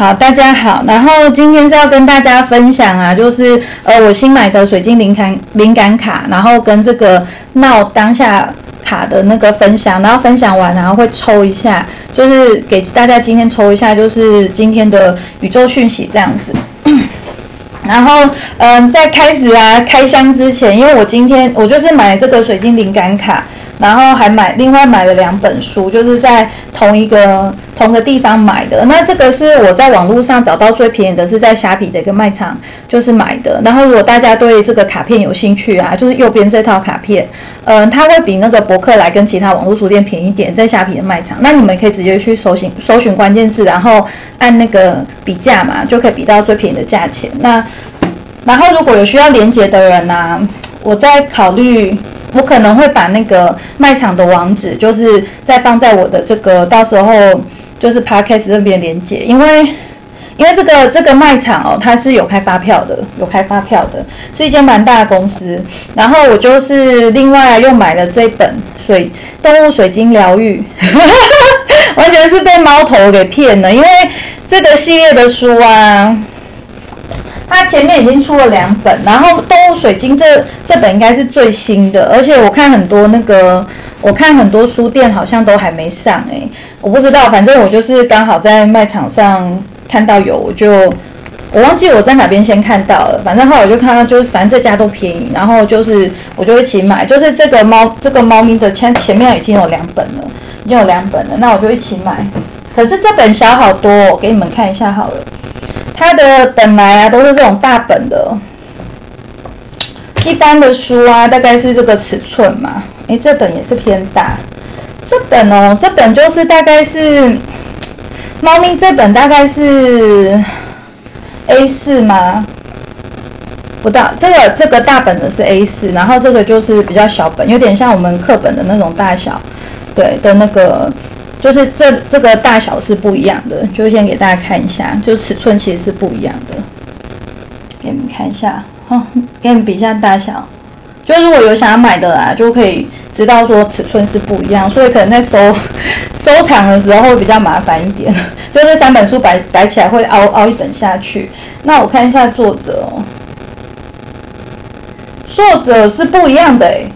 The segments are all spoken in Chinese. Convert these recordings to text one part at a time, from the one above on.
好，大家好。然后今天是要跟大家分享啊，就是呃我新买的水晶灵感灵感卡，然后跟这个闹当下卡的那个分享，然后分享完然后会抽一下，就是给大家今天抽一下，就是今天的宇宙讯息这样子。然后嗯，在开始啊开箱之前，因为我今天我就是买这个水晶灵感卡。然后还买另外买了两本书，就是在同一个同一个地方买的。那这个是我在网络上找到最便宜的，是在虾皮的一个卖场就是买的。然后如果大家对这个卡片有兴趣啊，就是右边这套卡片，嗯，它会比那个博客来跟其他网络书店便宜点，在虾皮的卖场。那你们可以直接去搜寻搜寻关键字，然后按那个比价嘛，就可以比到最便宜的价钱。那然后如果有需要连接的人呢，我在考虑。我可能会把那个卖场的网址，就是再放在我的这个到时候就是 podcast 那边连接，因为因为这个这个卖场哦，它是有开发票的，有开发票的，是一间蛮大的公司。然后我就是另外又买了这本水动物水晶疗愈，完全是被猫头给骗了，因为这个系列的书啊。它前面已经出了两本，然后动物水晶这这本应该是最新的，而且我看很多那个，我看很多书店好像都还没上诶，我不知道，反正我就是刚好在卖场上看到有，我就我忘记我在哪边先看到了，反正后来我就看到就是反正这家都便宜，然后就是我就一起买，就是这个猫这个猫咪的前前面已经有两本了，已经有两本了，那我就一起买，可是这本小好多，我给你们看一下好了。它的本来啊都是这种大本的，一般的书啊大概是这个尺寸嘛。诶，这本也是偏大，这本哦，这本就是大概是猫咪这本大概是 A 四吗？不到，这个这个大本的是 A 四，然后这个就是比较小本，有点像我们课本的那种大小，对的那个。就是这这个大小是不一样的，就先给大家看一下，就尺寸其实是不一样的，给你们看一下，好，给你们比一下大小。就如果有想要买的啦，就可以知道说尺寸是不一样，所以可能在收 收藏的时候会比较麻烦一点，就这三本书摆摆起来会凹凹一本下去。那我看一下作者哦，作者是不一样的诶。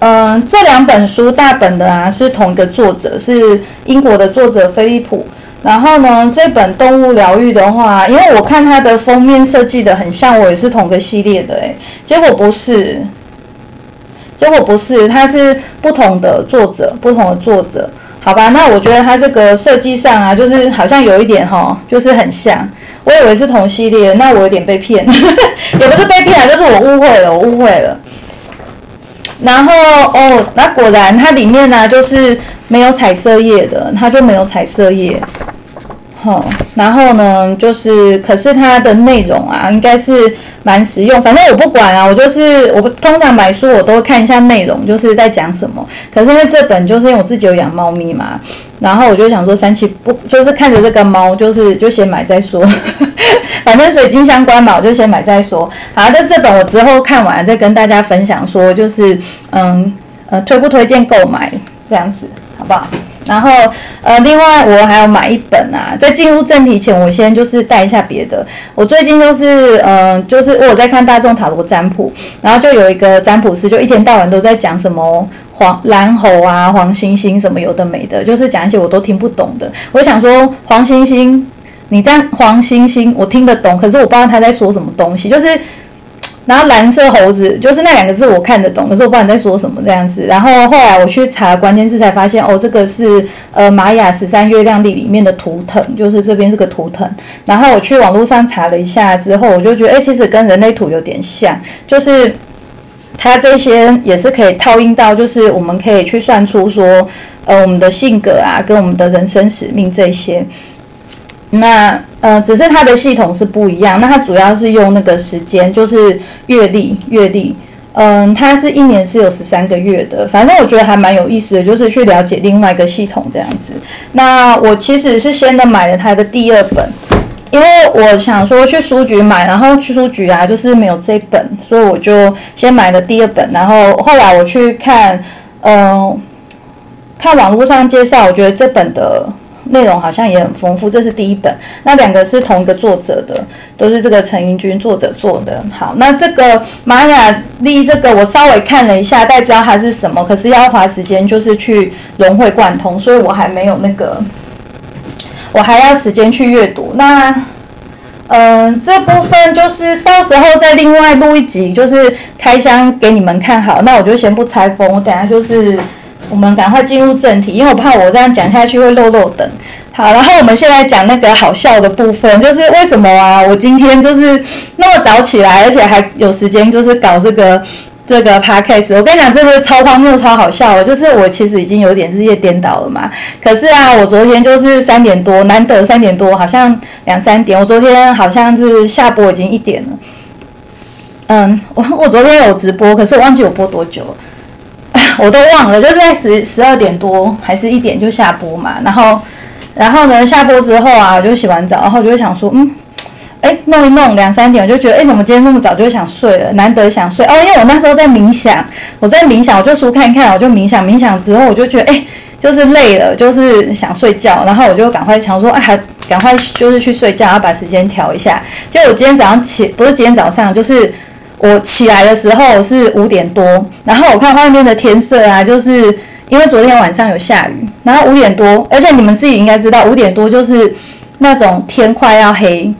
嗯，这两本书大本的啊是同一个作者，是英国的作者菲利普。然后呢，这本动物疗愈的话，因为我看它的封面设计的很像，我也是同个系列的诶，结果不是，结果不是，它是不同的作者，不同的作者。好吧，那我觉得它这个设计上啊，就是好像有一点哈，就是很像，我以为是同系列，那我有点被骗，也不是被骗，就是我误会了，我误会了。然后哦，那果然它里面呢就是没有彩色页的，它就没有彩色页。好，然后呢就是，可是它的内容啊应该是蛮实用。反正我不管啊，我就是我通常买书我都看一下内容，就是在讲什么。可是因为这本就是因为我自己有养猫咪嘛，然后我就想说三七不就是看着这个猫，就是就先买再说。反正水晶相关嘛，我就先买再说。好，那这本我之后看完再跟大家分享，说就是嗯呃推不推荐购买这样子，好不好？然后呃另外我还要买一本啊。在进入正题前，我先就是带一下别的。我最近就是嗯就是我在看大众塔罗占卜，然后就有一个占卜师就一天到晚都在讲什么黄蓝猴啊、黄星星什么有的没的，就是讲一些我都听不懂的。我想说黄星星。你这样黄星星，我听得懂，可是我不知道他在说什么东西。就是，然后蓝色猴子，就是那两个字我看得懂，可是我不知道你在说什么这样子。然后后来我去查关键字，才发现哦，这个是呃玛雅十三月亮历里面的图腾，就是这边是个图腾。然后我去网络上查了一下之后，我就觉得哎，其实跟人类图有点像，就是它这些也是可以套用到，就是我们可以去算出说呃我们的性格啊，跟我们的人生使命这些。那呃，只是它的系统是不一样。那它主要是用那个时间，就是月历，月历。嗯，它是一年是有十三个月的。反正我觉得还蛮有意思的，就是去了解另外一个系统这样子。那我其实是先的买了它的第二本，因为我想说去书局买，然后去书局啊，就是没有这本，所以我就先买了第二本。然后后来我去看，嗯，看网络上介绍，我觉得这本的。内容好像也很丰富。这是第一本，那两个是同一个作者的，都是这个陈英军作者做的。好，那这个玛雅历这个我稍微看了一下，大概知道它是什么，可是要花时间就是去融会贯通，所以我还没有那个，我还要时间去阅读。那。嗯，这部分就是到时候再另外录一集，就是开箱给你们看好。那我就先不拆封，我等下就是我们赶快进入正题，因为我怕我这样讲下去会漏漏等。好，然后我们现在讲那个好笑的部分，就是为什么啊？我今天就是那么早起来，而且还有时间，就是搞这个。这个 podcast，我跟你讲，这个超荒谬、超好笑的，就是我其实已经有点日夜颠倒了嘛。可是啊，我昨天就是三点多，难得三点多，好像两三点。我昨天好像是下播已经一点了。嗯，我我昨天有直播，可是我忘记我播多久了，我都忘了，就是在十十二点多还是一点就下播嘛。然后，然后呢，下播之后啊，我就洗完澡，然后我就想说，嗯。哎，弄一弄两三点，我就觉得，哎，怎么今天那么早就想睡了？难得想睡哦，因为我那时候在冥想，我在冥想，我就书看一看，我就冥想，冥想之后我就觉得，哎，就是累了，就是想睡觉，然后我就赶快想说，哎，赶快就是去睡觉，要把时间调一下。就我今天早上起，不是今天早上，就是我起来的时候是五点多，然后我看外面的天色啊，就是因为昨天晚上有下雨，然后五点多，而且你们自己应该知道，五点多就是那种天快要黑。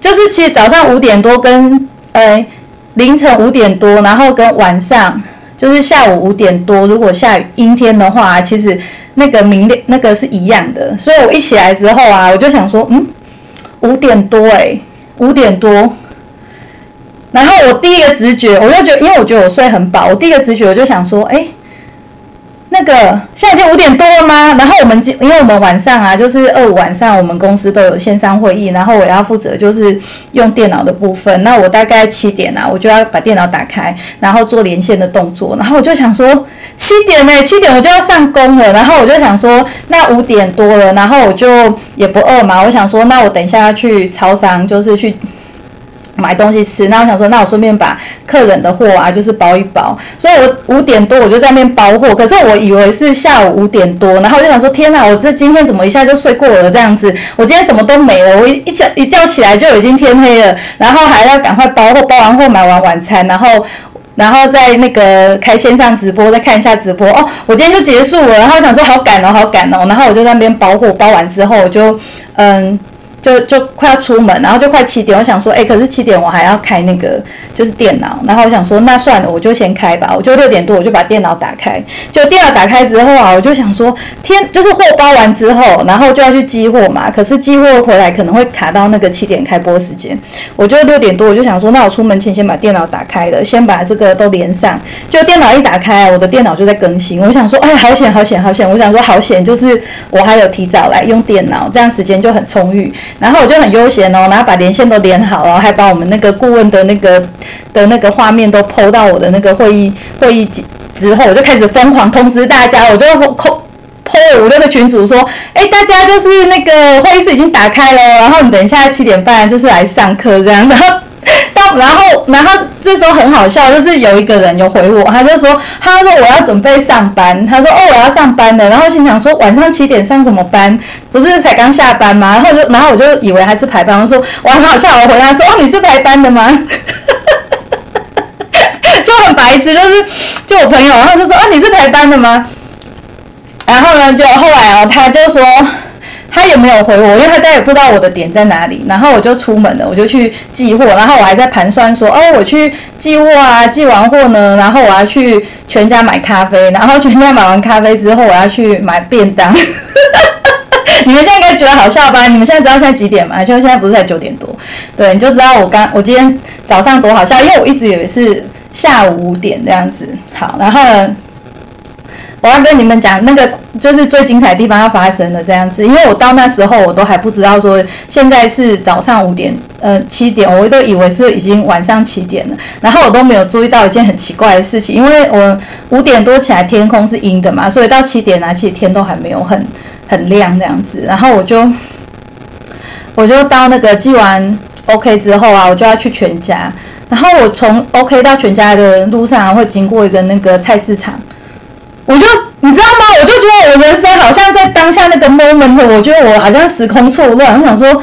就是其实早上五点多跟呃凌晨五点多，然后跟晚上就是下午五点多，如果下雨阴天的话，其实那个明亮那个是一样的。所以我一起来之后啊，我就想说，嗯，五点多哎，五点多。然后我第一个直觉，我就觉得，因为我觉得我睡很饱，我第一个直觉我就想说，哎。那个现在已经五点多了吗？然后我们今因为我们晚上啊，就是二五晚上，我们公司都有线上会议，然后我要负责就是用电脑的部分。那我大概七点啊，我就要把电脑打开，然后做连线的动作。然后我就想说，七点呢，七点我就要上工了。然后我就想说，那五点多了，然后我就也不饿嘛，我想说，那我等一下要去超商，就是去。买东西吃，那我想说，那我顺便把客人的货啊，就是包一包。所以我五点多我就在那边包货，可是我以为是下午五点多，然后我就想说，天哪，我这今天怎么一下就睡过了这样子？我今天什么都没了，我一一觉一觉起来就已经天黑了，然后还要赶快包货，包完货买完晚餐，然后然后在那个开线上直播，再看一下直播哦，我今天就结束了。然后想说好赶哦，好赶哦，然后我就在那边包货，包完之后我就嗯。就就快要出门，然后就快七点，我想说，哎，可是七点我还要开那个就是电脑，然后我想说，那算了，我就先开吧。我就六点多我就把电脑打开，就电脑打开之后啊，我就想说，天，就是货包完之后，然后就要去寄货嘛。可是寄货回来可能会卡到那个七点开播时间，我就六点多我就想说，那我出门前先把电脑打开了，先把这个都连上。就电脑一打开，我的电脑就在更新。我想说，哎，好险，好险，好险！我想说，好险，就是我还有提早来用电脑，这样时间就很充裕。然后我就很悠闲哦，然后把连线都连好了，还把我们那个顾问的那个的那个画面都 PO 到我的那个会议会议之后，我就开始疯狂通知大家，我就 PO PO 五六个群主说，哎，大家就是那个会议室已经打开了，然后你等一下七点半就是来上课这样的。到然后然后这时候很好笑，就是有一个人有回我，他就说他说我要准备上班，他说哦我要上班的，然后心想说晚上七点上什么班？不是才刚下班吗？然后就然后我就以为还是排班，我说我很好笑，我回答说哦你是排班的吗？就很白痴，就是就我朋友，然后就说啊你是排班的吗？然后呢就后来哦他就说。他也没有回我，因为他家也不知道我的点在哪里。然后我就出门了，我就去寄货。然后我还在盘算说，哦，我去寄货啊，寄完货呢，然后我要去全家买咖啡。然后全家买完咖啡之后，我要去买便当。你们现在应该觉得好笑吧？你们现在知道现在几点吗？就现在不是才九点多？对，你就知道我刚我今天早上多好笑，因为我一直以为是下午五点这样子。好，然后。呢？我要跟你们讲，那个就是最精彩的地方要发生了，这样子，因为我到那时候我都还不知道说现在是早上五点，呃七点，我都以为是已经晚上七点了，然后我都没有注意到一件很奇怪的事情，因为我五点多起来天空是阴的嘛，所以到七点啊，其实天都还没有很很亮这样子，然后我就我就到那个寄完 OK 之后啊，我就要去全家，然后我从 OK 到全家的路上会经过一个那个菜市场。我就你知道吗？我就觉得我人生好像在当下那个 moment，我觉得我好像时空错乱。我想说，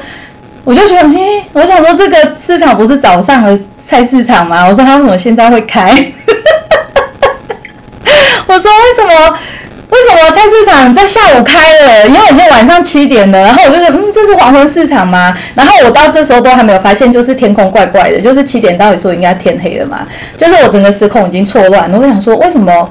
我就觉得，嘿，我想说这个市场不是早上的菜市场吗？我说他为什么现在会开？我说为什么？为什么菜市场在下午开了？因为已经晚上七点了。然后我就说，嗯，这是黄昏市场吗？然后我到这时候都还没有发现，就是天空怪怪的，就是七点到底说应该天黑了嘛？就是我整个时空已经错乱。我想说，为什么？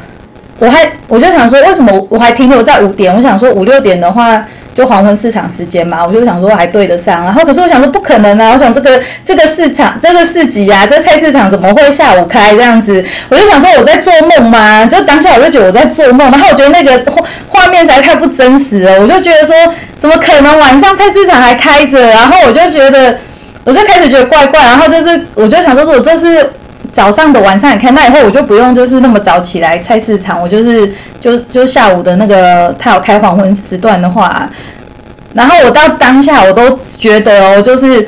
我还我就想说，为什么我还停留在五点？我想说五六点的话，就黄昏市场时间嘛，我就想说还对得上。然后可是我想说不可能啊！我想这个这个市场这个市集啊，这菜市场怎么会下午开这样子？我就想说我在做梦吗？就当下我就觉得我在做梦。然后我觉得那个画画面实在太不真实了。我就觉得说怎么可能晚上菜市场还开着？然后我就觉得我就开始觉得怪怪。然后就是我就想说，如果这是。早上的晚上也开，那以后我就不用就是那么早起来菜市场，我就是就就下午的那个他有开黄昏时段的话，然后我到当下我都觉得哦，就是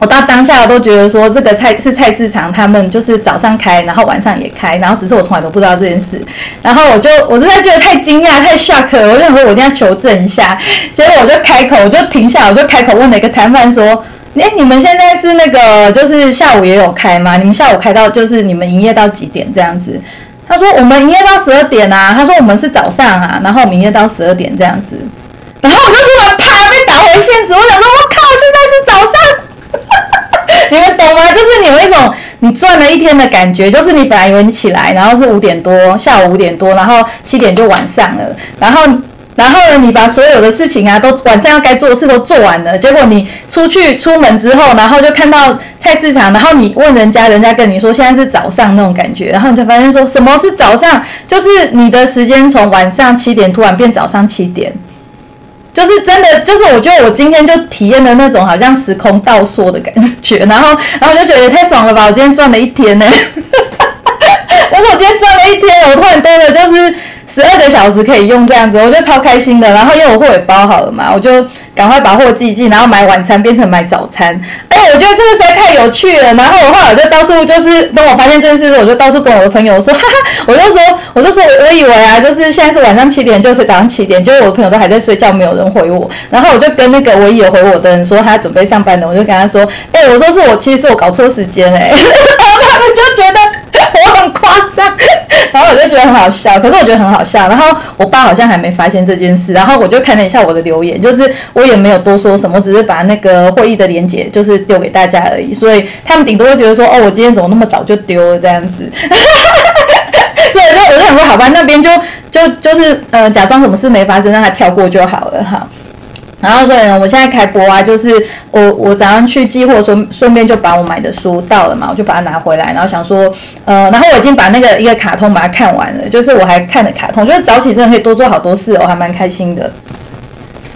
我到当下我都觉得说这个菜是菜市场，他们就是早上开，然后晚上也开，然后只是我从来都不知道这件事，然后我就我真的觉得太惊讶太 shock，我就想说我一定要求证一下，结果我就开口我就停下，我就开口问了一个摊贩说。哎，你们现在是那个，就是下午也有开吗？你们下午开到就是你们营业到几点这样子？他说我们营业到十二点啊。他说我们是早上啊，然后我们营业到十二点这样子。然后我就突然啪被打回现实，我想说，我靠，现在是早上，你们懂吗？就是你有一种你转了一天的感觉，就是你本来以为你起来，然后是五点多，下午五点多，然后七点就晚上了，然后。然后呢，你把所有的事情啊，都晚上要该做的事都做完了，结果你出去出门之后，然后就看到菜市场，然后你问人家，人家跟你说现在是早上那种感觉，然后你就发现说什么是早上，就是你的时间从晚上七点突然变早上七点，就是真的，就是我觉得我今天就体验了那种好像时空倒缩的感觉，然后然后我就觉得太爽了吧，我今天赚了一天呢，我说我今天赚了一天，我突然多了就是。十二个小时可以用这样子，我觉得超开心的。然后因为我货也包好了嘛，我就赶快把货寄寄，然后买晚餐变成买早餐。哎，我觉得这个实在太有趣了。然后我后来就到处就是，等我发现这件事，我就到处跟我的朋友说，哈哈，我就说，我就说，我以为啊，就是现在是晚上七点，就是早上七点，就是我的朋友都还在睡觉，没有人回我。然后我就跟那个唯一有回我的人说，他准备上班的，我就跟他说，哎，我说是我，其实是我搞错时间哎。然后他们就觉得。我很夸张，然后我就觉得很好笑，可是我觉得很好笑。然后我爸好像还没发现这件事，然后我就看了一下我的留言，就是我也没有多说什么，只是把那个会议的连接就是丢给大家而已。所以他们顶多会觉得说，哦，我今天怎么那么早就丢了这样子。所以就我就想说，好吧，那边就就就是呃，假装什么事没发生，让他跳过就好了哈。然后所以呢，我现在开播啊，就是我我早上去寄货，顺顺便就把我买的书到了嘛，我就把它拿回来，然后想说，呃，然后我已经把那个一个卡通把它看完了，就是我还看了卡通，就是早起真的可以多做好多事，我还蛮开心的。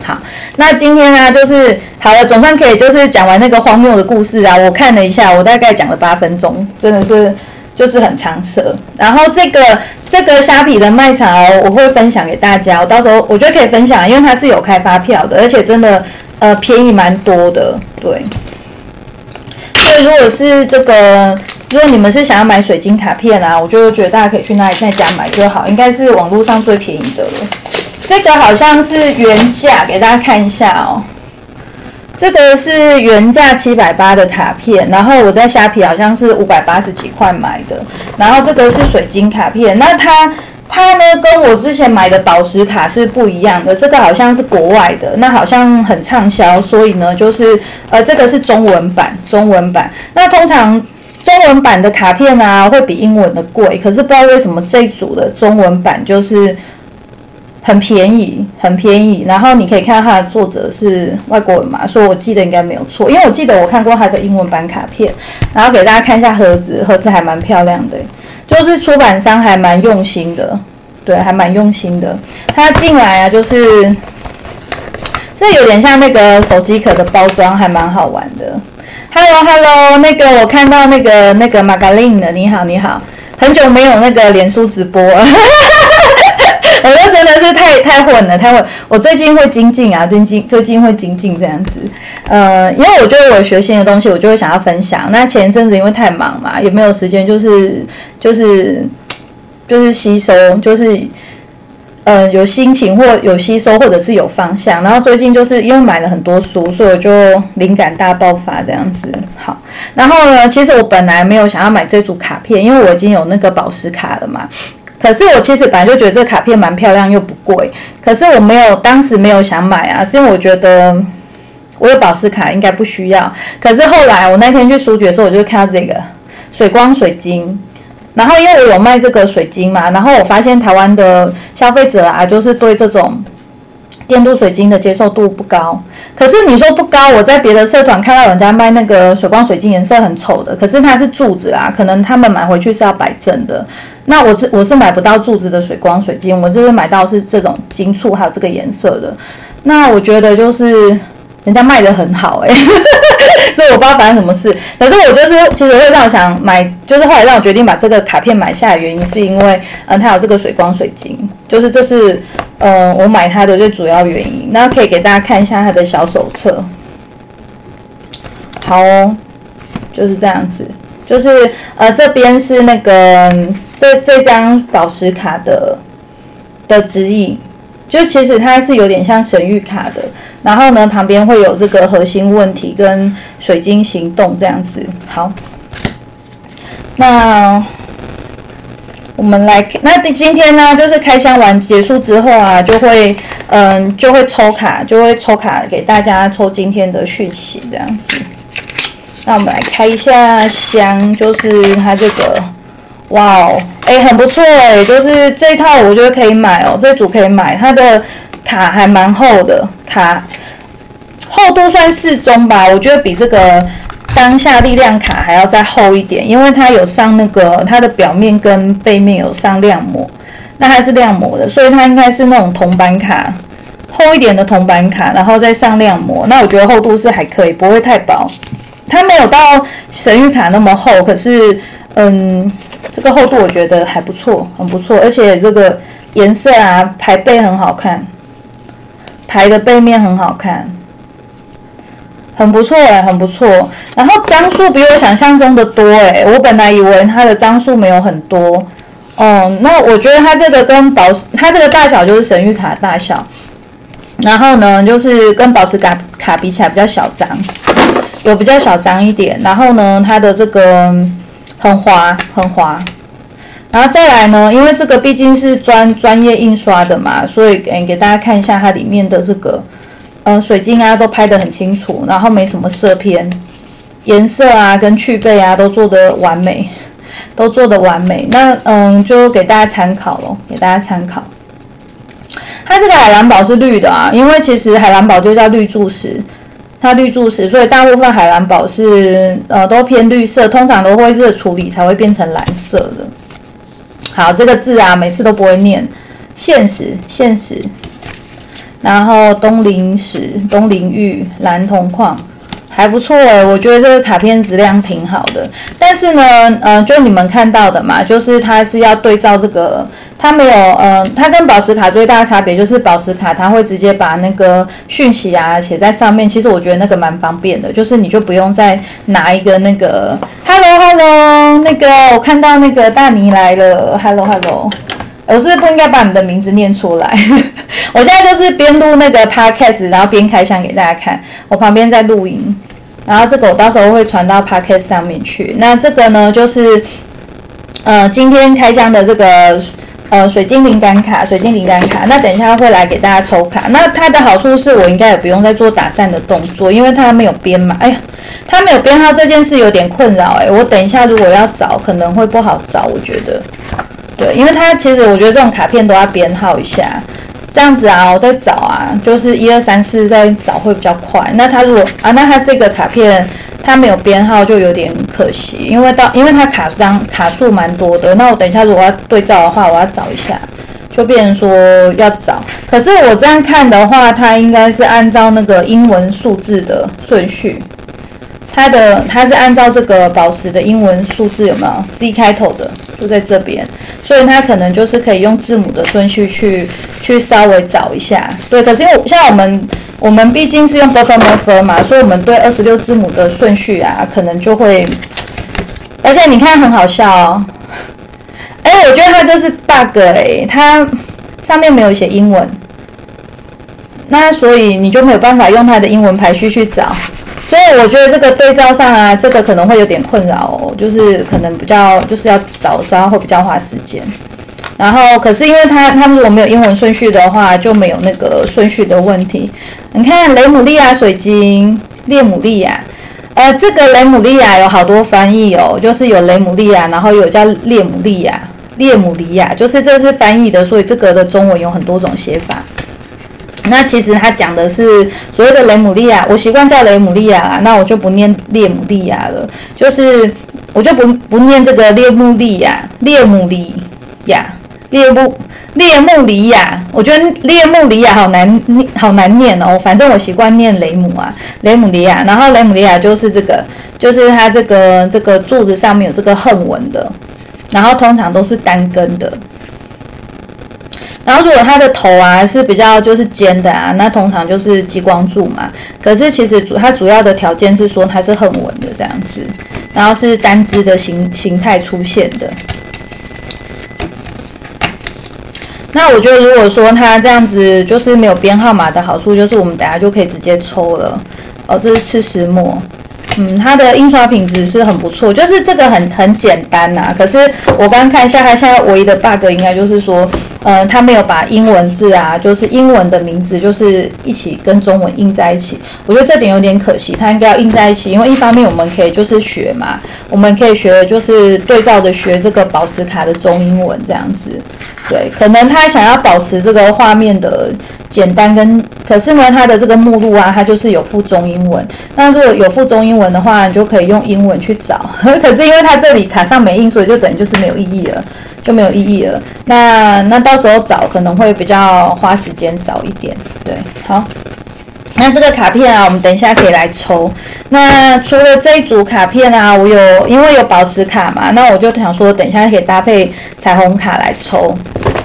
好，那今天呢，就是好了，总算可以就是讲完那个荒谬的故事啊，我看了一下，我大概讲了八分钟，真的是。就是很长舌，然后这个这个虾皮的卖场哦，我会分享给大家，我到时候我觉得可以分享，因为它是有开发票的，而且真的呃便宜蛮多的，对。所以如果是这个，如果你们是想要买水晶卡片啊，我就觉得大家可以去那里在家买就好，应该是网络上最便宜的了。这个好像是原价，给大家看一下哦。这个是原价七百八的卡片，然后我在虾皮好像是五百八十几块买的。然后这个是水晶卡片，那它它呢跟我之前买的宝石卡是不一样的，这个好像是国外的，那好像很畅销，所以呢就是呃这个是中文版，中文版。那通常中文版的卡片啊会比英文的贵，可是不知道为什么这一组的中文版就是。很便宜，很便宜。然后你可以看到它的作者是外国人嘛，所以我记得应该没有错，因为我记得我看过它的英文版卡片。然后给大家看一下盒子，盒子还蛮漂亮的，就是出版商还蛮用心的，对，还蛮用心的。它进来啊，就是这有点像那个手机壳的包装，还蛮好玩的。Hello，Hello，那个我看到那个那个玛格丽的，你好，你好，很久没有那个脸书直播。我觉得真的是太太混了，太混。我最近会精进啊，最近最近会精进这样子。呃，因为我觉得我学新的东西，我就会想要分享。那前一阵子因为太忙嘛，也没有时间，就是就是就是吸收，就是呃有心情或有吸收，或者是有方向。然后最近就是因为买了很多书，所以我就灵感大爆发这样子。好，然后呢，其实我本来没有想要买这组卡片，因为我已经有那个宝石卡了嘛。可是我其实本来就觉得这卡片蛮漂亮又不贵，可是我没有当时没有想买啊，是因为我觉得我有宝石卡应该不需要。可是后来我那天去书局的时候，我就看到这个水光水晶，然后因为我有卖这个水晶嘛，然后我发现台湾的消费者啊，就是对这种电镀水晶的接受度不高。可是你说不高，我在别的社团看到人家卖那个水光水晶，颜色很丑的，可是它是柱子啊，可能他们买回去是要摆正的。那我是我是买不到柱子的水光水晶，我就是买到是这种金簇还有这个颜色的。那我觉得就是人家卖的很好哎，所以我不知道发生什么事。可是我就是其实会让我想买，就是后来让我决定把这个卡片买下来，原因是因为嗯它有这个水光水晶，就是这是呃我买它的最主要原因。那可以给大家看一下它的小手册。好，哦，就是这样子，就是呃这边是那个。这这张宝石卡的的指引，就其实它是有点像神谕卡的，然后呢旁边会有这个核心问题跟水晶行动这样子。好，那我们来，那今天呢就是开箱完结束之后啊，就会嗯就会抽卡，就会抽卡给大家抽今天的讯息这样子。那我们来开一下箱，就是它这个。哇哦，哎，很不错哎，就是这一套我觉得可以买哦，这组可以买，它的卡还蛮厚的，卡厚度算适中吧，我觉得比这个当下力量卡还要再厚一点，因为它有上那个它的表面跟背面有上亮膜，那它是亮膜的，所以它应该是那种铜板卡，厚一点的铜板卡，然后再上亮膜，那我觉得厚度是还可以，不会太薄，它没有到神谕卡那么厚，可是嗯。这个厚度我觉得还不错，很不错，而且这个颜色啊，牌背很好看，牌的背面很好看，很不错哎，很不错。然后张数比我想象中的多哎，我本来以为它的张数没有很多哦。那我觉得它这个跟宝石，它这个大小就是神谕卡大小，然后呢，就是跟宝石卡卡比起来比较小张，有比较小张一点。然后呢，它的这个。很滑，很滑，然后再来呢，因为这个毕竟是专专业印刷的嘛，所以给给大家看一下它里面的这个，呃，水晶啊都拍得很清楚，然后没什么色偏，颜色啊跟去背啊都做得完美，都做得完美。那嗯，就给大家参考咯，给大家参考。它这个海蓝宝是绿的啊，因为其实海蓝宝就叫绿柱石。它绿柱石，所以大部分海蓝宝是呃都偏绿色，通常都会热处理才会变成蓝色的。好，这个字啊，每次都不会念。现实，现实。然后东陵石、东陵玉、蓝铜矿，还不错诶，我觉得这个卡片质量挺好的。但是呢，呃，就你们看到的嘛，就是它是要对照这个。它没有，呃，它跟宝石卡最大的差别就是宝石卡它会直接把那个讯息啊写在上面。其实我觉得那个蛮方便的，就是你就不用再拿一个那个 “hello hello”，那个我看到那个大尼来了，“hello hello”，我是不应该把你的名字念出来？我现在就是边录那个 podcast，然后边开箱给大家看。我旁边在录音，然后这个我到时候会传到 podcast 上面去。那这个呢，就是呃今天开箱的这个。呃，水晶灵感卡，水晶灵感卡，那等一下会来给大家抽卡。那它的好处是我应该也不用再做打散的动作，因为它没有编码。哎呀，它没有编号这件事有点困扰哎。我等一下如果要找，可能会不好找，我觉得。对，因为它其实我觉得这种卡片都要编号一下，这样子啊，我在找啊，就是一二三四再找会比较快。那它如果啊，那它这个卡片。它没有编号就有点可惜，因为到因为它卡张卡数蛮多的，那我等一下如果要对照的话，我要找一下，就变成说要找。可是我这样看的话，它应该是按照那个英文数字的顺序，它的它是按照这个宝石的英文数字有没有 C 开头的，就在这边，所以它可能就是可以用字母的顺序去去稍微找一下。对，可是因为像我们。我们毕竟是用 b u f f e r m o f e r 嘛，所以我们对二十六字母的顺序啊，可能就会，而且你看很好笑哦，哎，我觉得它这是 bug 哎，它上面没有写英文，那所以你就没有办法用它的英文排序去找。所以我觉得这个对照上啊，这个可能会有点困扰哦，就是可能比较就是要找时候会比较花时间。然后可是因为它它如果没有英文顺序的话，就没有那个顺序的问题。你看雷姆利亚水晶、列姆利亚，呃，这个雷姆利亚有好多翻译哦，就是有雷姆利亚，然后有叫列姆利亚、列姆利亚，就是这是翻译的，所以这个的中文有很多种写法。那其实他讲的是所谓的雷姆利亚，我习惯叫雷姆利亚啊，那我就不念列姆利亚了，就是我就不不念这个列姆利亚，列姆利亚，列姆列姆利亚，我觉得列姆利亚好难，好难念哦。反正我习惯念雷姆啊，雷姆利亚，然后雷姆利亚就是这个，就是它这个这个柱子上面有这个横纹的，然后通常都是单根的。然后，如果它的头啊是比较就是尖的啊，那通常就是激光柱嘛。可是其实主它主要的条件是说它是横纹的这样子，然后是单支的形形态出现的。那我觉得如果说它这样子就是没有编号码的好处，就是我们等下就可以直接抽了。哦，这是赤石墨，嗯，它的印刷品质是很不错，就是这个很很简单呐。可是我刚看一下，它现在唯一的 bug 应该就是说。呃，他没有把英文字啊，就是英文的名字，就是一起跟中文印在一起。我觉得这点有点可惜，他应该要印在一起。因为一方面我们可以就是学嘛，我们可以学就是对照着学这个宝石卡的中英文这样子。对，可能他想要保持这个画面的简单跟，可是呢，它的这个目录啊，它就是有附中英文。那如果有附中英文的话，你就可以用英文去找。可是因为它这里卡上没印，所以就等于就是没有意义了。就没有意义了。那那到时候找可能会比较花时间找一点。对，好。那这个卡片啊，我们等一下可以来抽。那除了这一组卡片啊，我有因为有宝石卡嘛，那我就想说，等一下可以搭配彩虹卡来抽。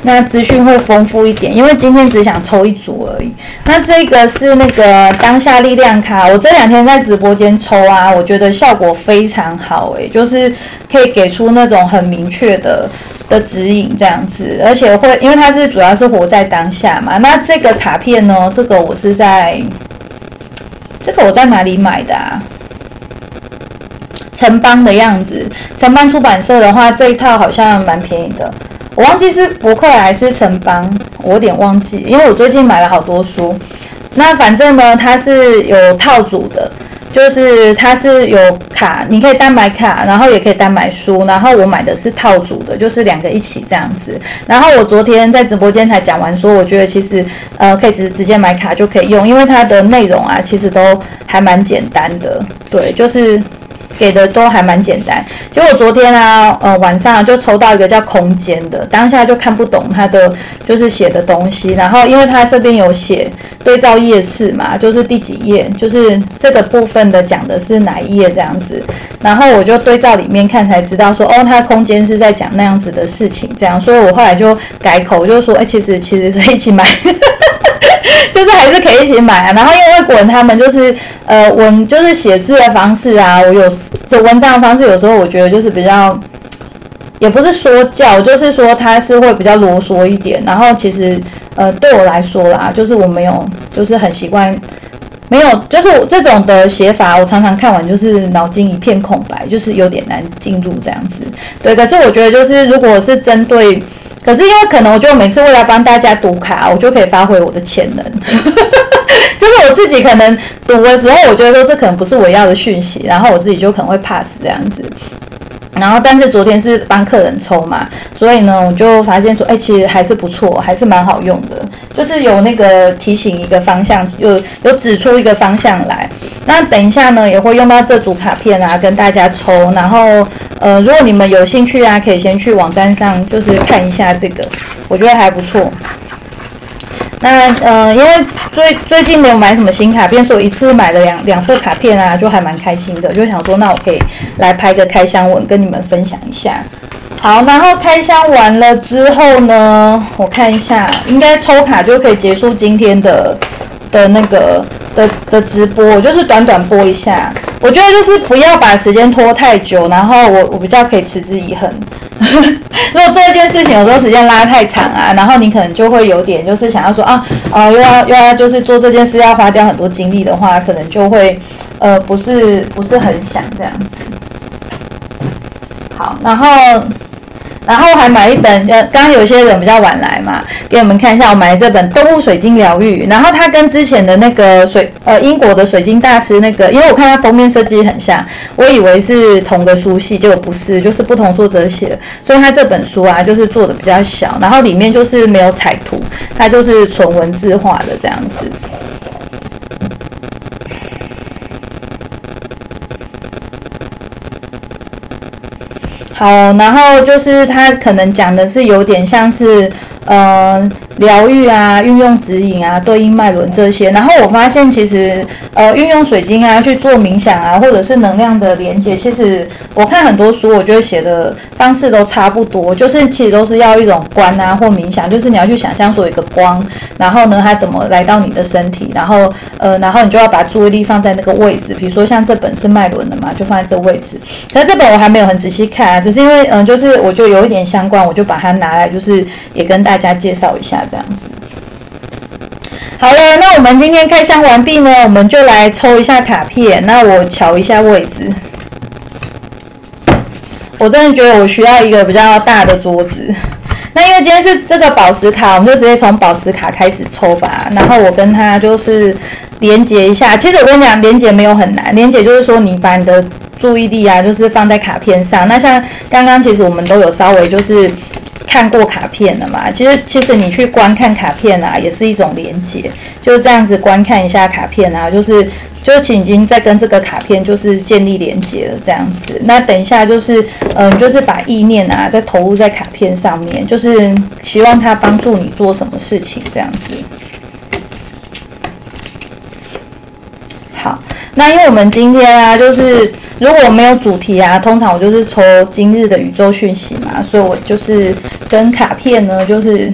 那资讯会丰富一点，因为今天只想抽一组而已。那这个是那个当下力量卡，我这两天在直播间抽啊，我觉得效果非常好诶，就是可以给出那种很明确的的指引这样子，而且会因为它是主要是活在当下嘛。那这个卡片呢，这个我是在这个我在哪里买的啊？城邦的样子，城邦出版社的话，这一套好像蛮便宜的。我忘记是博客还是城邦，我有点忘记，因为我最近买了好多书。那反正呢，它是有套组的，就是它是有卡，你可以单买卡，然后也可以单买书。然后我买的是套组的，就是两个一起这样子。然后我昨天在直播间才讲完，说我觉得其实呃可以直直接买卡就可以用，因为它的内容啊其实都还蛮简单的。对，就是。给的都还蛮简单，结果昨天啊，呃晚上就抽到一个叫空间的，当下就看不懂他的就是写的东西，然后因为他这边有写对照页次嘛，就是第几页，就是这个部分的讲的是哪一页这样子，然后我就对照里面看才知道说，哦，他空间是在讲那样子的事情，这样，所以我后来就改口，就说，哎，其实其实可以一起买。就是还是可以一起买啊，然后因为外国人他们就是呃文就是写字的方式啊，我有的文章的方式有时候我觉得就是比较，也不是说教，就是说他是会比较啰嗦一点。然后其实呃对我来说啦，就是我没有就是很习惯，没有就是这种的写法，我常常看完就是脑筋一片空白，就是有点难进入这样子。对，可是我觉得就是如果是针对。可是因为可能我就每次为了帮大家读卡，我就可以发挥我的潜能，就是我自己可能读的时候，我觉得说这可能不是我要的讯息，然后我自己就可能会 pass 这样子。然后但是昨天是帮客人抽嘛，所以呢我就发现说，哎，其实还是不错，还是蛮好用的，就是有那个提醒一个方向，有有指出一个方向来。那等一下呢也会用到这组卡片啊，跟大家抽，然后。呃，如果你们有兴趣啊，可以先去网站上就是看一下这个，我觉得还不错。那呃，因为最最近没有买什么新卡片，所以一次买了两两副卡片啊，就还蛮开心的，就想说那我可以来拍个开箱文跟你们分享一下。好，然后开箱完了之后呢，我看一下，应该抽卡就可以结束今天的的那个的的直播，我就是短短播一下。我觉得就是不要把时间拖太久，然后我我比较可以持之以恒。如果做一件事情有时候时间拉太长啊，然后你可能就会有点就是想要说啊啊又要又要就是做这件事要花掉很多精力的话，可能就会呃不是不是很想这样子。好，然后。然后还买一本，呃，刚刚有些人比较晚来嘛，给我们看一下，我买这本《动物水晶疗愈》，然后它跟之前的那个水，呃，英国的水晶大师那个，因为我看它封面设计很像，我以为是同个书系，结果不是，就是不同作者写的，所以它这本书啊，就是做的比较小，然后里面就是没有彩图，它就是纯文字化的这样子。哦，然后就是他可能讲的是有点像是，呃。疗愈啊，运用指引啊，对应脉轮这些。然后我发现，其实呃，运用水晶啊去做冥想啊，或者是能量的连接，其实我看很多书，我觉得写的方式都差不多，就是其实都是要一种观啊或冥想，就是你要去想象说一个光，然后呢，它怎么来到你的身体，然后呃，然后你就要把注意力放在那个位置。比如说像这本是脉轮的嘛，就放在这位置。可是这本我还没有很仔细看啊，只是因为嗯，就是我觉得有一点相关，我就把它拿来，就是也跟大家介绍一下。这样子，好了，那我们今天开箱完毕呢，我们就来抽一下卡片。那我瞧一下位置，我真的觉得我需要一个比较大的桌子。那因为今天是这个宝石卡，我们就直接从宝石卡开始抽吧。然后我跟他就是连接一下。其实我跟你讲，连接没有很难，连接就是说你把你的注意力啊，就是放在卡片上。那像刚刚其实我们都有稍微就是。看过卡片了嘛？其实，其实你去观看卡片啊，也是一种连接，就是这样子观看一下卡片啊，就是，就是已经在跟这个卡片就是建立连接了，这样子。那等一下就是，嗯，就是把意念啊，再投入在卡片上面，就是希望它帮助你做什么事情，这样子。好，那因为我们今天啊，就是。如果没有主题啊，通常我就是抽今日的宇宙讯息嘛，所以我就是跟卡片呢，就是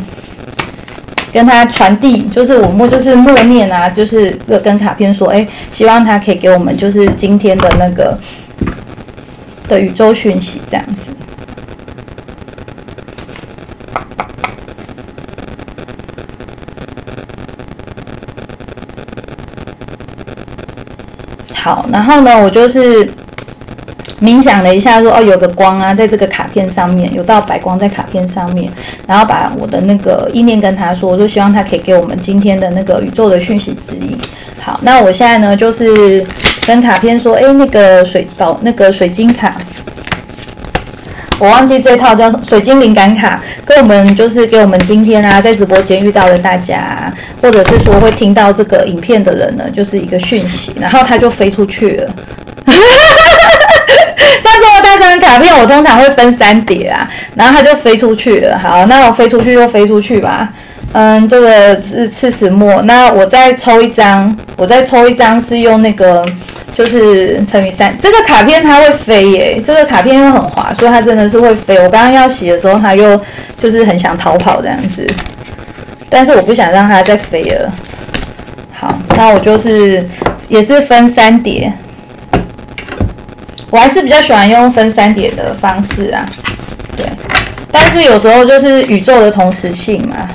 跟他传递，就是我默就是默念啊，就是跟卡片说，哎，希望他可以给我们就是今天的那个的宇宙讯息这样子。好，然后呢，我就是。冥想了一下，说哦，有个光啊，在这个卡片上面，有道白光在卡片上面，然后把我的那个意念跟他说，我就希望他可以给我们今天的那个宇宙的讯息指引。好，那我现在呢，就是跟卡片说，哎，那个水宝，那个水晶卡，我忘记这套叫水晶灵感卡，跟我们就是给我们今天啊，在直播间遇到的大家，或者是说会听到这个影片的人呢，就是一个讯息，然后他就飞出去了。像这么大张卡片，我通常会分三叠啊，然后它就飞出去了。好，那我飞出去就飞出去吧。嗯，这个是赤石墨。那我再抽一张，我再抽一张是用那个，就是乘以三。这个卡片它会飞耶，这个卡片又很滑，所以它真的是会飞。我刚刚要洗的时候，它又就是很想逃跑这样子，但是我不想让它再飞了。好，那我就是也是分三叠。我还是比较喜欢用分三叠的方式啊，对，但是有时候就是宇宙的同时性嘛。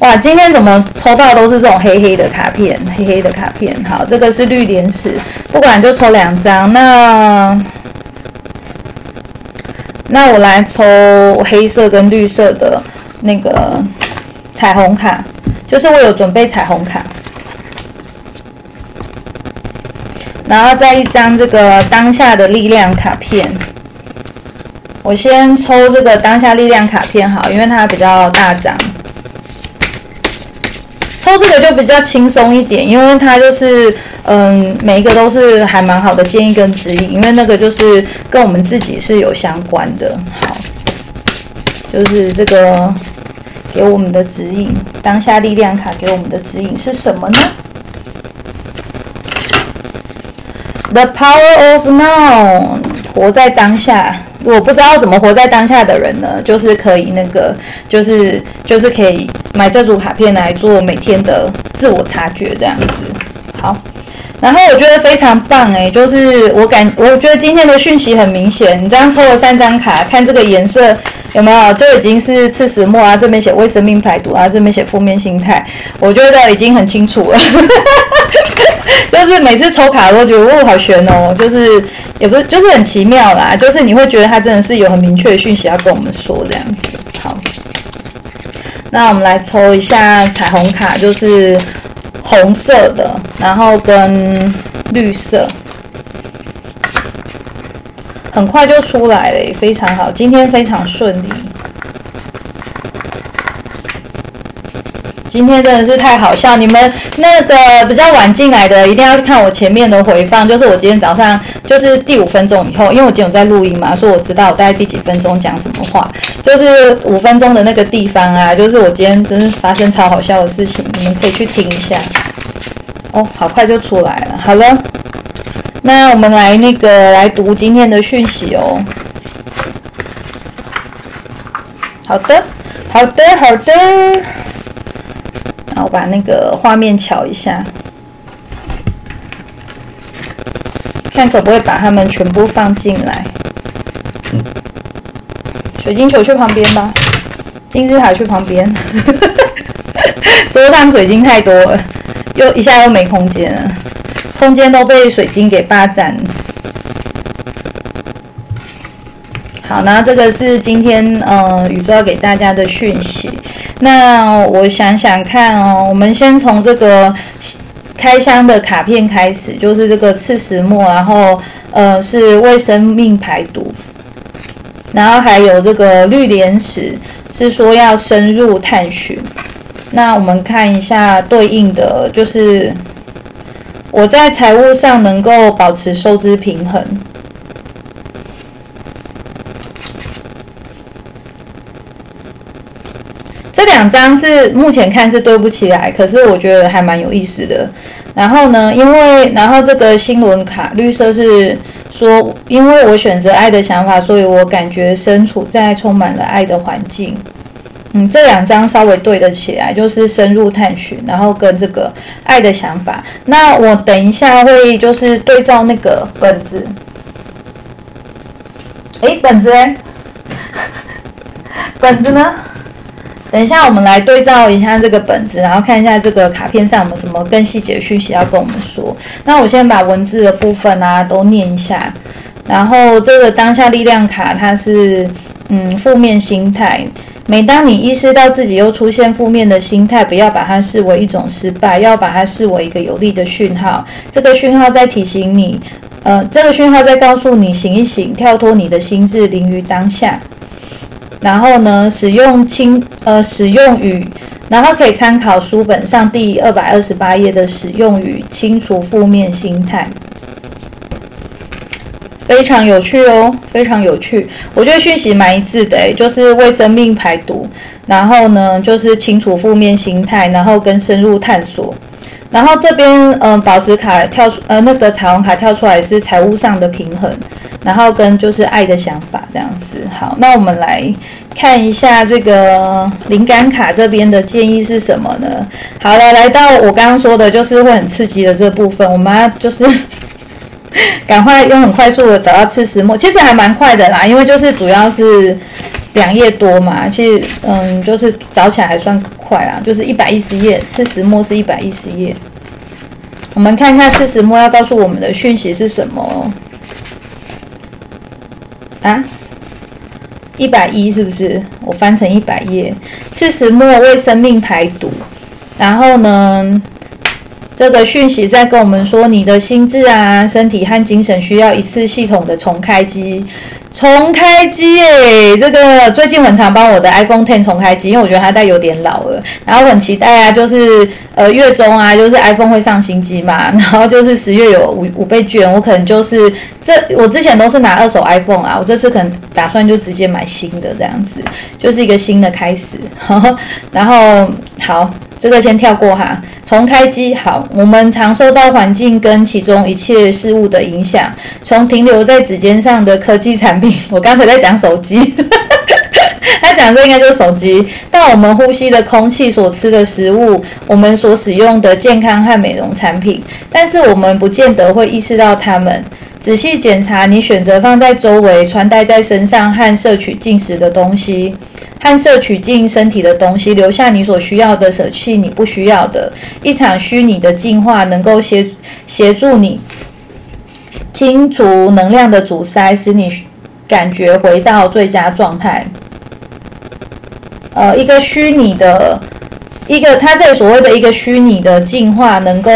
哇，今天怎么抽到都是这种黑黑的卡片，黑黑的卡片。好，这个是绿莲石，不管就抽两张。那那我来抽黑色跟绿色的那个彩虹卡，就是我有准备彩虹卡。然后再一张这个当下的力量卡片，我先抽这个当下力量卡片好，因为它比较大张。抽这个就比较轻松一点，因为它就是嗯，每一个都是还蛮好的建议跟指引，因为那个就是跟我们自己是有相关的。好，就是这个给我们的指引，当下力量卡给我们的指引是什么呢？The power of now，活在当下。我不知道怎么活在当下的人呢，就是可以那个，就是就是可以买这组卡片来做每天的自我察觉这样子。好，然后我觉得非常棒哎，就是我感我觉得今天的讯息很明显，你这样抽了三张卡，看这个颜色有没有，就已经是刺石墨啊，这边写为生命排毒啊，这边写负面心态，我觉得已经很清楚了。就是每次抽卡都觉得哦好悬哦，就是也不是就是很奇妙啦，就是你会觉得它真的是有很明确的讯息要跟我们说这样子。那我们来抽一下彩虹卡，就是红色的，然后跟绿色，很快就出来了，非常好，今天非常顺利。今天真的是太好笑！你们那个比较晚进来的，一定要看我前面的回放，就是我今天早上就是第五分钟以后，因为我今天有在录音嘛，所以我知道我大概第几分钟讲什么话，就是五分钟的那个地方啊，就是我今天真是发生超好笑的事情，你们可以去听一下。哦，好快就出来了。好了，那我们来那个来读今天的讯息哦。好的，好的，好的。然后把那个画面瞧一下，看可不可以把它们全部放进来。水晶球去旁边吧，金字塔去旁边。桌上水晶太多了，又一下又没空间了，空间都被水晶给霸占。好，那这个是今天呃宇宙要给大家的讯息。那我想想看哦，我们先从这个开箱的卡片开始，就是这个赤石墨，然后呃是为生命排毒，然后还有这个绿莲石，是说要深入探寻。那我们看一下对应的，就是我在财务上能够保持收支平衡。这两张是目前看是对不起来，可是我觉得还蛮有意思的。然后呢，因为然后这个新轮卡绿色是说，因为我选择爱的想法，所以我感觉身处在充满了爱的环境。嗯，这两张稍微对得起来，就是深入探寻，然后跟这个爱的想法。那我等一下会就是对照那个本子。哎，本子，本子呢？等一下，我们来对照一下这个本子，然后看一下这个卡片上有没有什么更细节的讯息要跟我们说。那我先把文字的部分啊都念一下。然后这个当下力量卡，它是嗯负面心态。每当你意识到自己又出现负面的心态，不要把它视为一种失败，要把它视为一个有利的讯号。这个讯号在提醒你，呃，这个讯号在告诉你醒一醒，跳脱你的心智，临于当下。然后呢，使用清呃使用语，然后可以参考书本上第二百二十八页的使用语，清除负面心态，非常有趣哦，非常有趣。我觉得讯息蛮一致的，就是为生命排毒，然后呢就是清除负面心态，然后跟深入探索。然后这边嗯宝石卡跳出呃那个彩虹卡跳出来是财务上的平衡。然后跟就是爱的想法这样子，好，那我们来看一下这个灵感卡这边的建议是什么呢？好了，来到我刚刚说的，就是会很刺激的这部分，我们要就是 赶快用很快速的找到刺石墨，其实还蛮快的啦，因为就是主要是两页多嘛，其实嗯，就是找起来还算快啦，就是一百一十页，刺石墨是一百一十页，我们看一下刺石墨要告诉我们的讯息是什么。啊，一百一是不是？我翻成一百页。四十末为生命排毒，然后呢，这个讯息在跟我们说，你的心智啊、身体和精神需要一次系统的重开机。重开机诶，这个最近很常帮我的 iPhone Ten 重开机，因为我觉得它带有点老了，然后很期待啊，就是呃月中啊，就是 iPhone 会上新机嘛，然后就是十月有五五倍券，我可能就是这我之前都是拿二手 iPhone 啊，我这次可能打算就直接买新的这样子，就是一个新的开始，然后好。这个先跳过哈，重开机好。我们常受到环境跟其中一切事物的影响，从停留在指尖上的科技产品，我刚才在讲手机，他讲这应该就是手机。但我们呼吸的空气、所吃的食物、我们所使用的健康和美容产品，但是我们不见得会意识到它们。仔细检查你选择放在周围、穿戴在身上和摄取进食的东西，和摄取进身体的东西，留下你所需要的，舍弃你不需要的。一场虚拟的进化能够协协助你清除能量的阻塞，使你感觉回到最佳状态。呃，一个虚拟的，一个它这所谓的一个虚拟的进化，能够。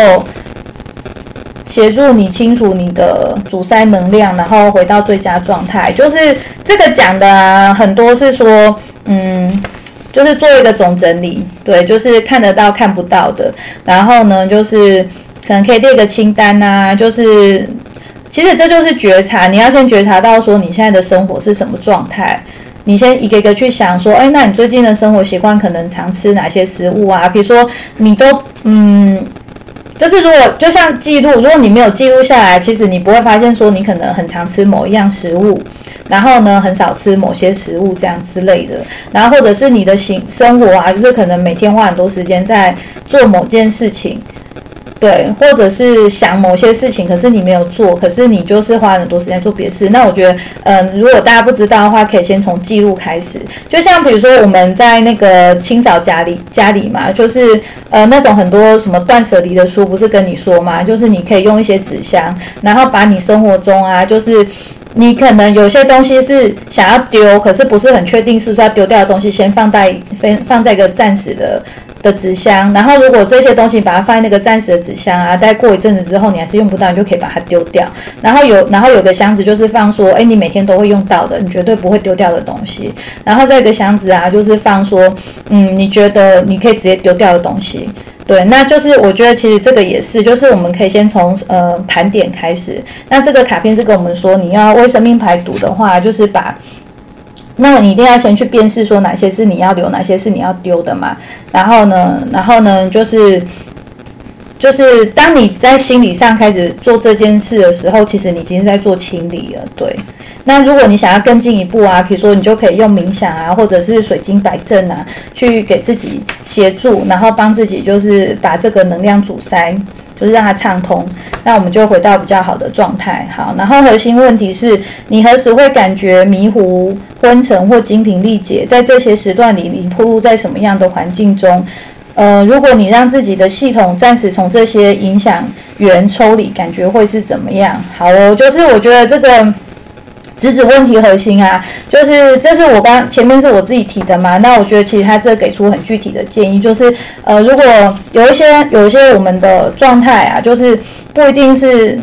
协助你清除你的阻塞能量，然后回到最佳状态。就是这个讲的啊很多是说，嗯，就是做一个总整理，对，就是看得到看不到的。然后呢，就是可能可以列个清单啊，就是其实这就是觉察，你要先觉察到说你现在的生活是什么状态。你先一个一个去想说，哎，那你最近的生活习惯可能常吃哪些食物啊？比如说你都嗯。就是如果就像记录，如果你没有记录下来，其实你不会发现说你可能很常吃某一样食物，然后呢很少吃某些食物这样之类的，然后或者是你的行生活啊，就是可能每天花很多时间在做某件事情。对，或者是想某些事情，可是你没有做，可是你就是花很多时间做别的事。那我觉得，嗯，如果大家不知道的话，可以先从记录开始。就像比如说我们在那个清扫家里家里嘛，就是呃那种很多什么断舍离的书，不是跟你说嘛，就是你可以用一些纸箱，然后把你生活中啊，就是你可能有些东西是想要丢，可是不是很确定是不是要丢掉的东西，先放在放放在一个暂时的。的纸箱，然后如果这些东西把它放在那个暂时的纸箱啊，待过一阵子之后你还是用不到，你就可以把它丢掉。然后有，然后有个箱子就是放说，哎，你每天都会用到的，你绝对不会丢掉的东西。然后再一个箱子啊，就是放说，嗯，你觉得你可以直接丢掉的东西。对，那就是我觉得其实这个也是，就是我们可以先从呃盘点开始。那这个卡片是跟我们说，你要为生命排毒的话，就是把。那么你一定要先去辨识，说哪些是你要留，哪些是你要丢的嘛。然后呢，然后呢，就是就是当你在心理上开始做这件事的时候，其实你已经在做清理了。对。那如果你想要更进一步啊，比如说你就可以用冥想啊，或者是水晶摆正啊，去给自己协助，然后帮自己就是把这个能量阻塞。就是让它畅通，那我们就回到比较好的状态。好，然后核心问题是你何时会感觉迷糊、昏沉或精疲力竭？在这些时段里，你暴露在什么样的环境中？呃，如果你让自己的系统暂时从这些影响源抽离，感觉会是怎么样？好哦，就是我觉得这个。直指问题核心啊，就是这是我刚前面是我自己提的嘛，那我觉得其实他这给出很具体的建议，就是呃，如果有一些有一些我们的状态啊，就是不一定是，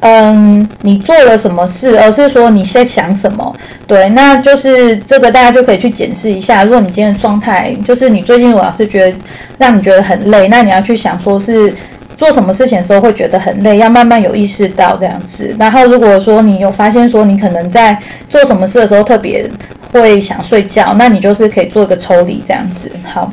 嗯，你做了什么事，而是说你在想什么，对，那就是这个大家就可以去检视一下。如果你今天的状态，就是你最近我老是觉得让你觉得很累，那你要去想说是。做什么事情的时候会觉得很累，要慢慢有意识到这样子。然后如果说你有发现说你可能在做什么事的时候特别会想睡觉，那你就是可以做一个抽离这样子。好，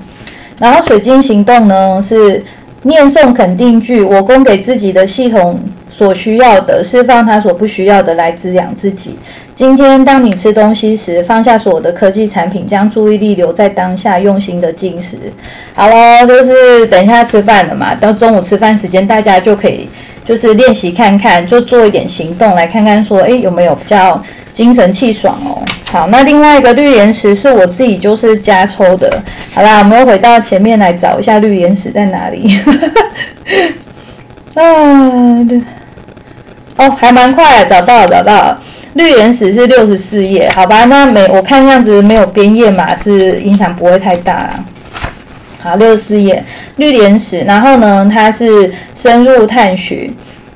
然后水晶行动呢是念诵肯定句，我供给自己的系统。所需要的释放，他所不需要的来滋养自己。今天，当你吃东西时，放下所有的科技产品，将注意力留在当下，用心的进食。好喽，就是等一下吃饭了嘛，到中午吃饭时间，大家就可以就是练习看看，就做一点行动，来看看说，诶有没有比较精神气爽哦。好，那另外一个绿岩石是我自己就是加抽的。好啦，我们又回到前面来找一下绿岩石在哪里。啊，对。哦，还蛮快，找到了，找到了。绿原石是六十四页，好吧？那没我看样子没有边页码，是影响不会太大。好，六十四页绿原石，然后呢，它是深入探寻。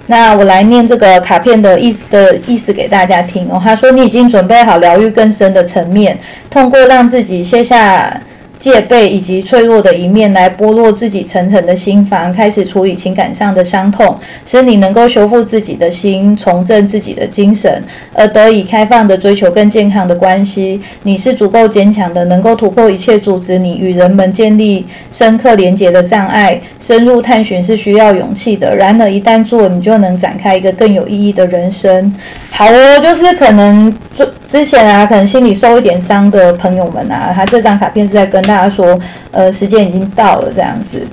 那我来念这个卡片的意的意思给大家听哦。他说：“你已经准备好疗愈更深的层面，通过让自己卸下戒备以及脆弱的一面来剥落自己层层的心房，开始处理情感上的伤痛，使你能够修复自己的心，重振自己的精神，而得以开放的追求更健康的关系。你是足够坚强的，能够突破一切阻止你与人们建立深刻连结的障碍。深入探寻是需要勇气的，然而一旦做，你就能展开一个更有意义的人生。好哦，就是可能之之前啊，可能心里受一点伤的朋友们啊，他这张卡片是在跟大家说，呃，时间已经到了这样子，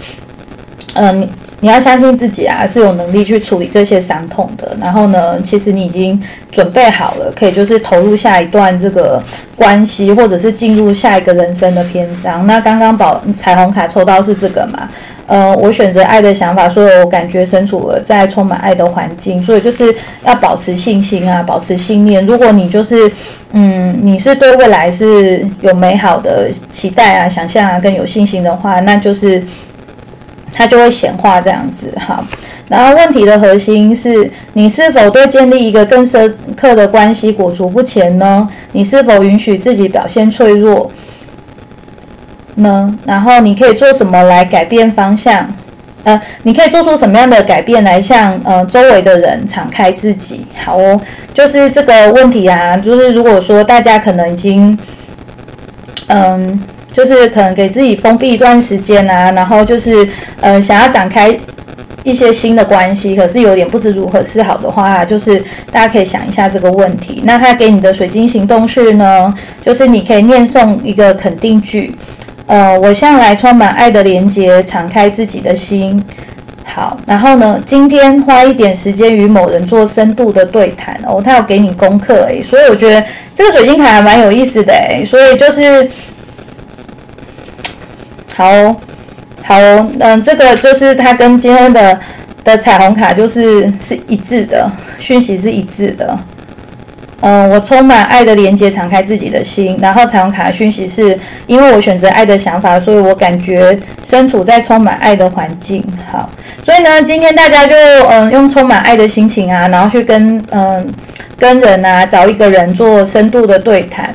嗯，你你要相信自己啊，是有能力去处理这些伤痛的。然后呢，其实你已经准备好了，可以就是投入下一段这个关系，或者是进入下一个人生的篇章。那刚刚宝彩虹卡抽到是这个嘛？呃，我选择爱的想法，所以我感觉身处了在充满爱的环境，所以就是要保持信心啊，保持信念。如果你就是，嗯，你是对未来是有美好的期待啊、想象啊，更有信心的话，那就是它就会显化这样子哈。然后问题的核心是你是否对建立一个更深刻的关系裹足不前呢？你是否允许自己表现脆弱？呢？然后你可以做什么来改变方向？呃，你可以做出什么样的改变来向呃周围的人敞开自己？好哦，就是这个问题啊，就是如果说大家可能已经，嗯，就是可能给自己封闭一段时间啊，然后就是呃想要展开一些新的关系，可是有点不知如何是好的话，就是大家可以想一下这个问题。那他给你的水晶行动是呢，就是你可以念诵一个肯定句。呃，我向来充满爱的连接，敞开自己的心。好，然后呢，今天花一点时间与某人做深度的对谈哦，他要给你功课诶，所以我觉得这个水晶卡还蛮有意思的诶，所以就是好好，嗯，这个就是它跟今天的的彩虹卡就是是一致的，讯息是一致的。嗯，我充满爱的连接，敞开自己的心。然后彩虹卡的讯息是，因为我选择爱的想法，所以我感觉身处在充满爱的环境。好，所以呢，今天大家就嗯，用充满爱的心情啊，然后去跟嗯跟人啊，找一个人做深度的对谈，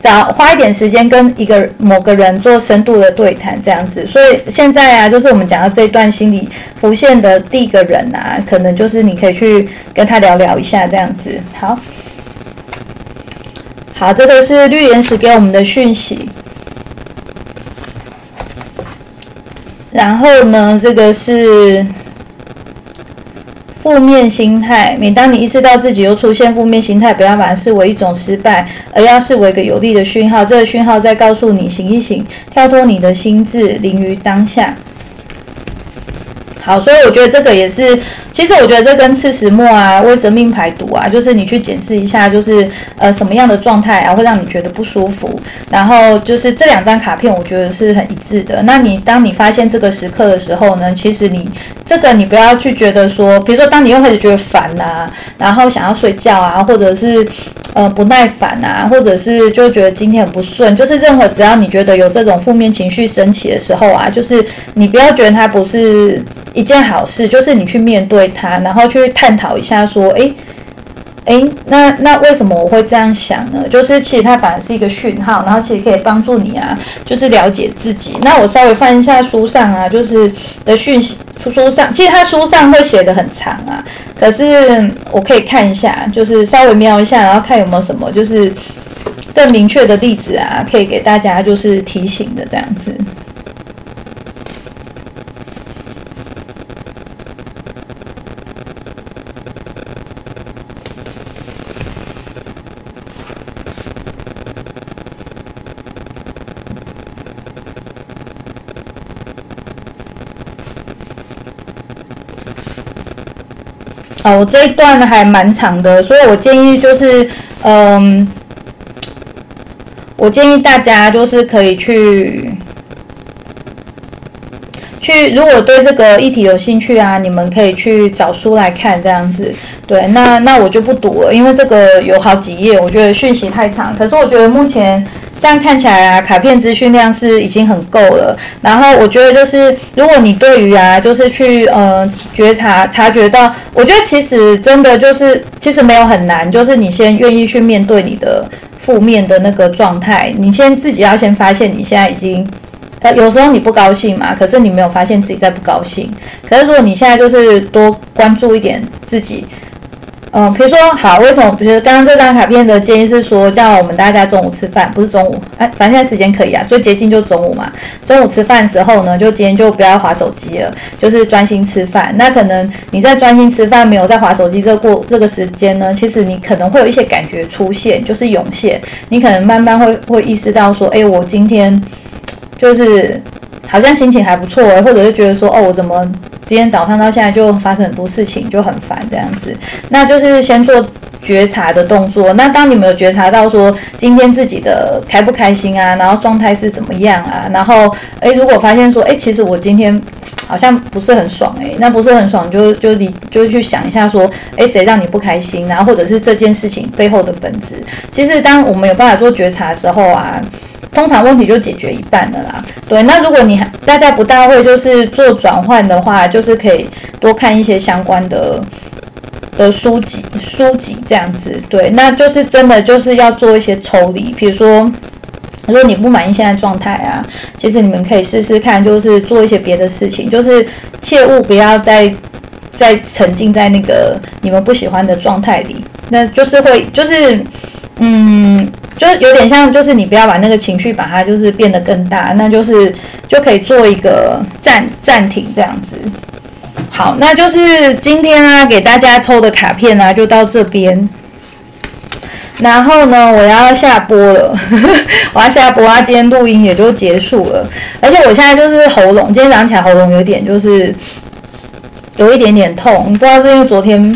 找花一点时间跟一个某个人做深度的对谈，这样子。所以现在啊，就是我们讲到这一段心里浮现的第一个人啊，可能就是你可以去跟他聊聊一下，这样子。好。好，这个是绿岩石给我们的讯息。然后呢，这个是负面心态。每当你意识到自己又出现负面心态，不要把它视为一种失败，而要视为一个有利的讯号。这个讯号在告诉你醒一醒，跳脱你的心智，临于当下。好，所以我觉得这个也是，其实我觉得这跟刺石墨啊、为生命排毒啊，就是你去检视一下，就是呃什么样的状态啊会让你觉得不舒服，然后就是这两张卡片，我觉得是很一致的。那你当你发现这个时刻的时候呢，其实你这个你不要去觉得说，比如说当你又开始觉得烦啊，然后想要睡觉啊，或者是呃不耐烦啊，或者是就觉得今天很不顺，就是任何只要你觉得有这种负面情绪升起的时候啊，就是你不要觉得它不是。一件好事就是你去面对它，然后去探讨一下，说，哎，哎，那那为什么我会这样想呢？就是其实它反而是一个讯号，然后其实可以帮助你啊，就是了解自己。那我稍微翻一下书上啊，就是的讯息，书上其实它书上会写的很长啊，可是我可以看一下，就是稍微瞄一下，然后看有没有什么就是更明确的例子啊，可以给大家就是提醒的这样子。哦，我这一段还蛮长的，所以我建议就是，嗯，我建议大家就是可以去，去如果对这个议题有兴趣啊，你们可以去找书来看这样子。对，那那我就不读了，因为这个有好几页，我觉得讯息太长。可是我觉得目前。这样看起来啊，卡片资讯量是已经很够了。然后我觉得就是，如果你对于啊，就是去呃觉察、察觉到，我觉得其实真的就是，其实没有很难，就是你先愿意去面对你的负面的那个状态，你先自己要先发现你现在已经呃，有时候你不高兴嘛，可是你没有发现自己在不高兴。可是如果你现在就是多关注一点自己，嗯，比如说好，为什么？比如刚刚这张卡片的建议是说，叫我们大家中午吃饭，不是中午，哎，反正现在时间可以啊，最接近就中午嘛。中午吃饭时候呢，就今天就不要划手机了，就是专心吃饭。那可能你在专心吃饭，没有在划手机这过这个时间呢，其实你可能会有一些感觉出现，就是涌现，你可能慢慢会会意识到说，哎，我今天。就是好像心情还不错，或者是觉得说哦，我怎么今天早上到现在就发生很多事情，就很烦这样子。那就是先做觉察的动作。那当你们有觉察到说今天自己的开不开心啊，然后状态是怎么样啊，然后诶，如果发现说诶，其实我今天好像不是很爽诶，那不是很爽就就你就去想一下说诶，谁让你不开心，然后或者是这件事情背后的本质。其实当我们有办法做觉察的时候啊。通常问题就解决一半的啦。对，那如果你还大家不大会就是做转换的话，就是可以多看一些相关的的书籍书籍这样子。对，那就是真的就是要做一些抽离。比如说，如果你不满意现在状态啊，其实你们可以试试看，就是做一些别的事情，就是切勿不要再再沉浸在那个你们不喜欢的状态里，那就是会就是嗯。就是有点像，就是你不要把那个情绪把它就是变得更大，那就是就可以做一个暂暂停这样子。好，那就是今天啊给大家抽的卡片啊就到这边。然后呢，我要下播了，我要下播啊，今天录音也就结束了。而且我现在就是喉咙，今天早上起来喉咙有点就是有一点点痛，不知道是因为昨天，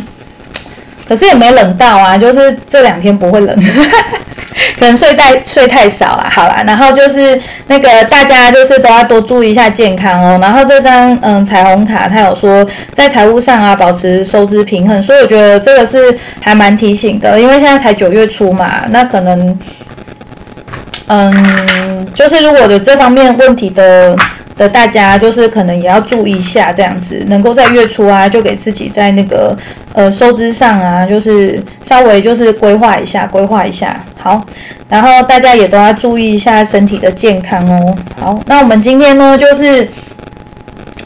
可是也没冷到啊，就是这两天不会冷。可能睡太睡太少了，好啦，然后就是那个大家就是都要多注意一下健康哦。然后这张嗯彩虹卡，它有说在财务上啊保持收支平衡，所以我觉得这个是还蛮提醒的，因为现在才九月初嘛，那可能嗯就是如果有这方面问题的。的大家就是可能也要注意一下，这样子能够在月初啊，就给自己在那个呃收支上啊，就是稍微就是规划一下，规划一下好。然后大家也都要注意一下身体的健康哦。好，那我们今天呢就是。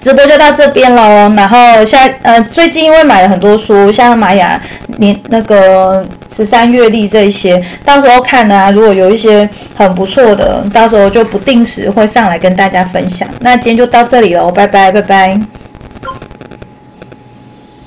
直播就到这边喽，然后下呃最近因为买了很多书，像玛雅年那个十三月历这些，到时候看啊，如果有一些很不错的，到时候就不定时会上来跟大家分享。那今天就到这里喽，拜拜拜拜。